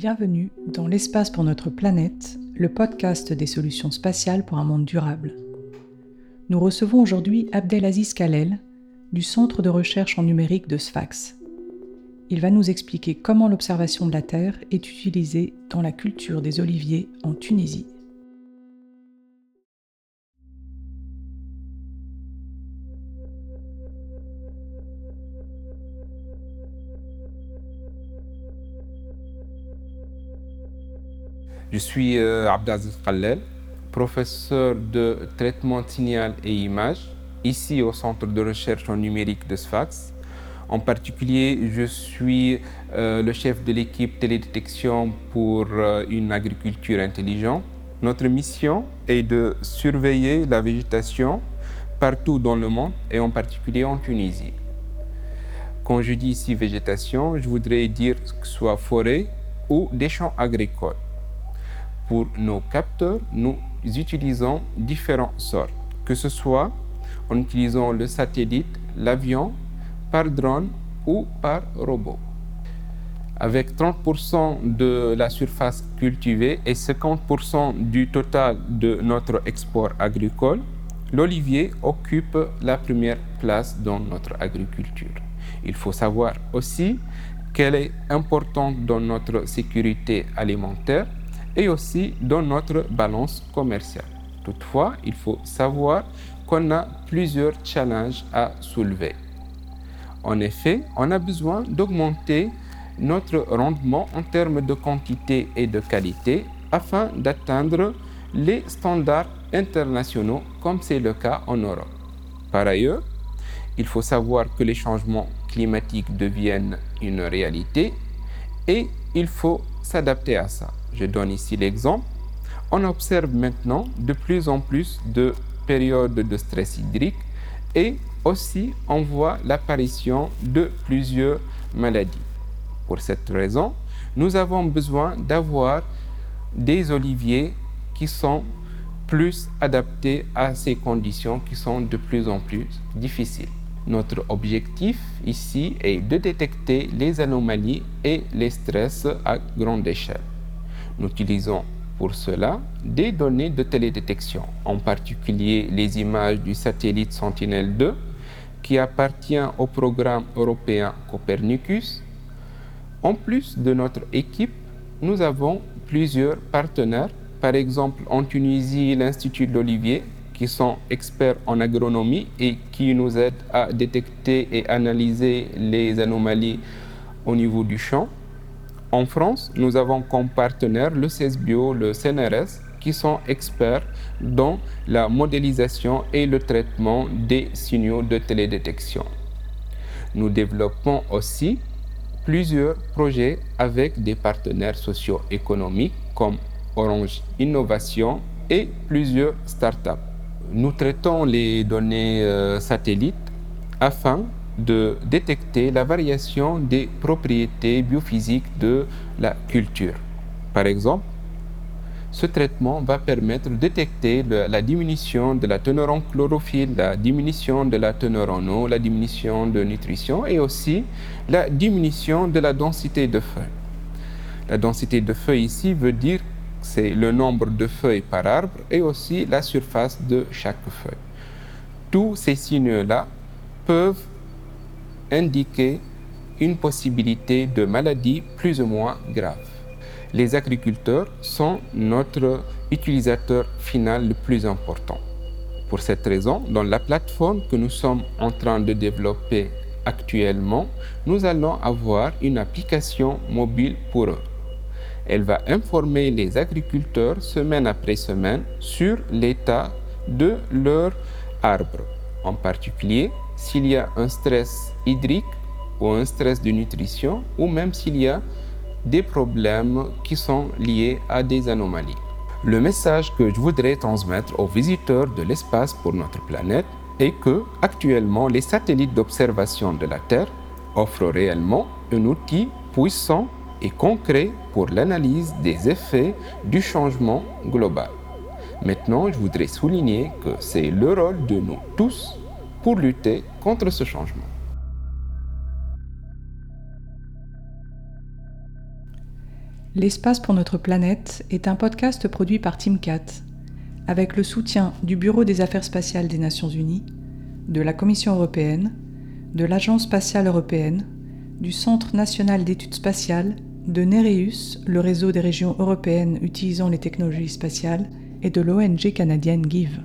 Bienvenue dans L'espace pour notre planète, le podcast des solutions spatiales pour un monde durable. Nous recevons aujourd'hui Abdelaziz Kalel du Centre de recherche en numérique de Sfax. Il va nous expliquer comment l'observation de la Terre est utilisée dans la culture des oliviers en Tunisie. Je suis euh, Abdaziz Khalel, professeur de traitement signal et images, ici au Centre de recherche en numérique de Sfax. En particulier, je suis euh, le chef de l'équipe télédétection pour euh, une agriculture intelligente. Notre mission est de surveiller la végétation partout dans le monde et en particulier en Tunisie. Quand je dis ici végétation, je voudrais dire que ce soit forêt ou des champs agricoles. Pour nos capteurs, nous utilisons différentes sortes, que ce soit en utilisant le satellite, l'avion, par drone ou par robot. Avec 30% de la surface cultivée et 50% du total de notre export agricole, l'olivier occupe la première place dans notre agriculture. Il faut savoir aussi qu'elle est importante dans notre sécurité alimentaire et aussi dans notre balance commerciale. Toutefois, il faut savoir qu'on a plusieurs challenges à soulever. En effet, on a besoin d'augmenter notre rendement en termes de quantité et de qualité afin d'atteindre les standards internationaux comme c'est le cas en Europe. Par ailleurs, il faut savoir que les changements climatiques deviennent une réalité et il faut s'adapter à ça. Je donne ici l'exemple. On observe maintenant de plus en plus de périodes de stress hydrique et aussi on voit l'apparition de plusieurs maladies. Pour cette raison, nous avons besoin d'avoir des oliviers qui sont plus adaptés à ces conditions qui sont de plus en plus difficiles. Notre objectif ici est de détecter les anomalies et les stress à grande échelle. Nous utilisons pour cela des données de télédétection, en particulier les images du satellite Sentinel-2 qui appartient au programme européen Copernicus. En plus de notre équipe, nous avons plusieurs partenaires, par exemple en Tunisie l'Institut d'Olivier, qui sont experts en agronomie et qui nous aident à détecter et analyser les anomalies au niveau du champ. En France, nous avons comme partenaire le CESBio, le CNRS, qui sont experts dans la modélisation et le traitement des signaux de télédétection. Nous développons aussi plusieurs projets avec des partenaires socio-économiques comme Orange Innovation et plusieurs startups. Nous traitons les données euh, satellites afin de détecter la variation des propriétés biophysiques de la culture. Par exemple, ce traitement va permettre de détecter la diminution de la teneur en chlorophylle, la diminution de la teneur en eau, la diminution de nutrition et aussi la diminution de la densité de feuilles. La densité de feuilles ici veut dire c'est le nombre de feuilles par arbre et aussi la surface de chaque feuille. Tous ces signes-là peuvent indiquer une possibilité de maladie plus ou moins grave. Les agriculteurs sont notre utilisateur final le plus important. Pour cette raison, dans la plateforme que nous sommes en train de développer actuellement, nous allons avoir une application mobile pour eux. Elle va informer les agriculteurs semaine après semaine sur l'état de leur arbre, en particulier s'il y a un stress hydrique ou un stress de nutrition ou même s'il y a des problèmes qui sont liés à des anomalies. Le message que je voudrais transmettre aux visiteurs de l'espace pour notre planète est que actuellement les satellites d'observation de la Terre offrent réellement un outil puissant et concret pour l'analyse des effets du changement global. Maintenant, je voudrais souligner que c'est le rôle de nous tous pour lutter contre ce changement. L'espace pour notre planète est un podcast produit par TeamCat, avec le soutien du Bureau des Affaires spatiales des Nations Unies, de la Commission européenne, de l'Agence spatiale européenne, du Centre national d'études spatiales, de Nereus, le réseau des régions européennes utilisant les technologies spatiales, et de l'ONG canadienne GIVE.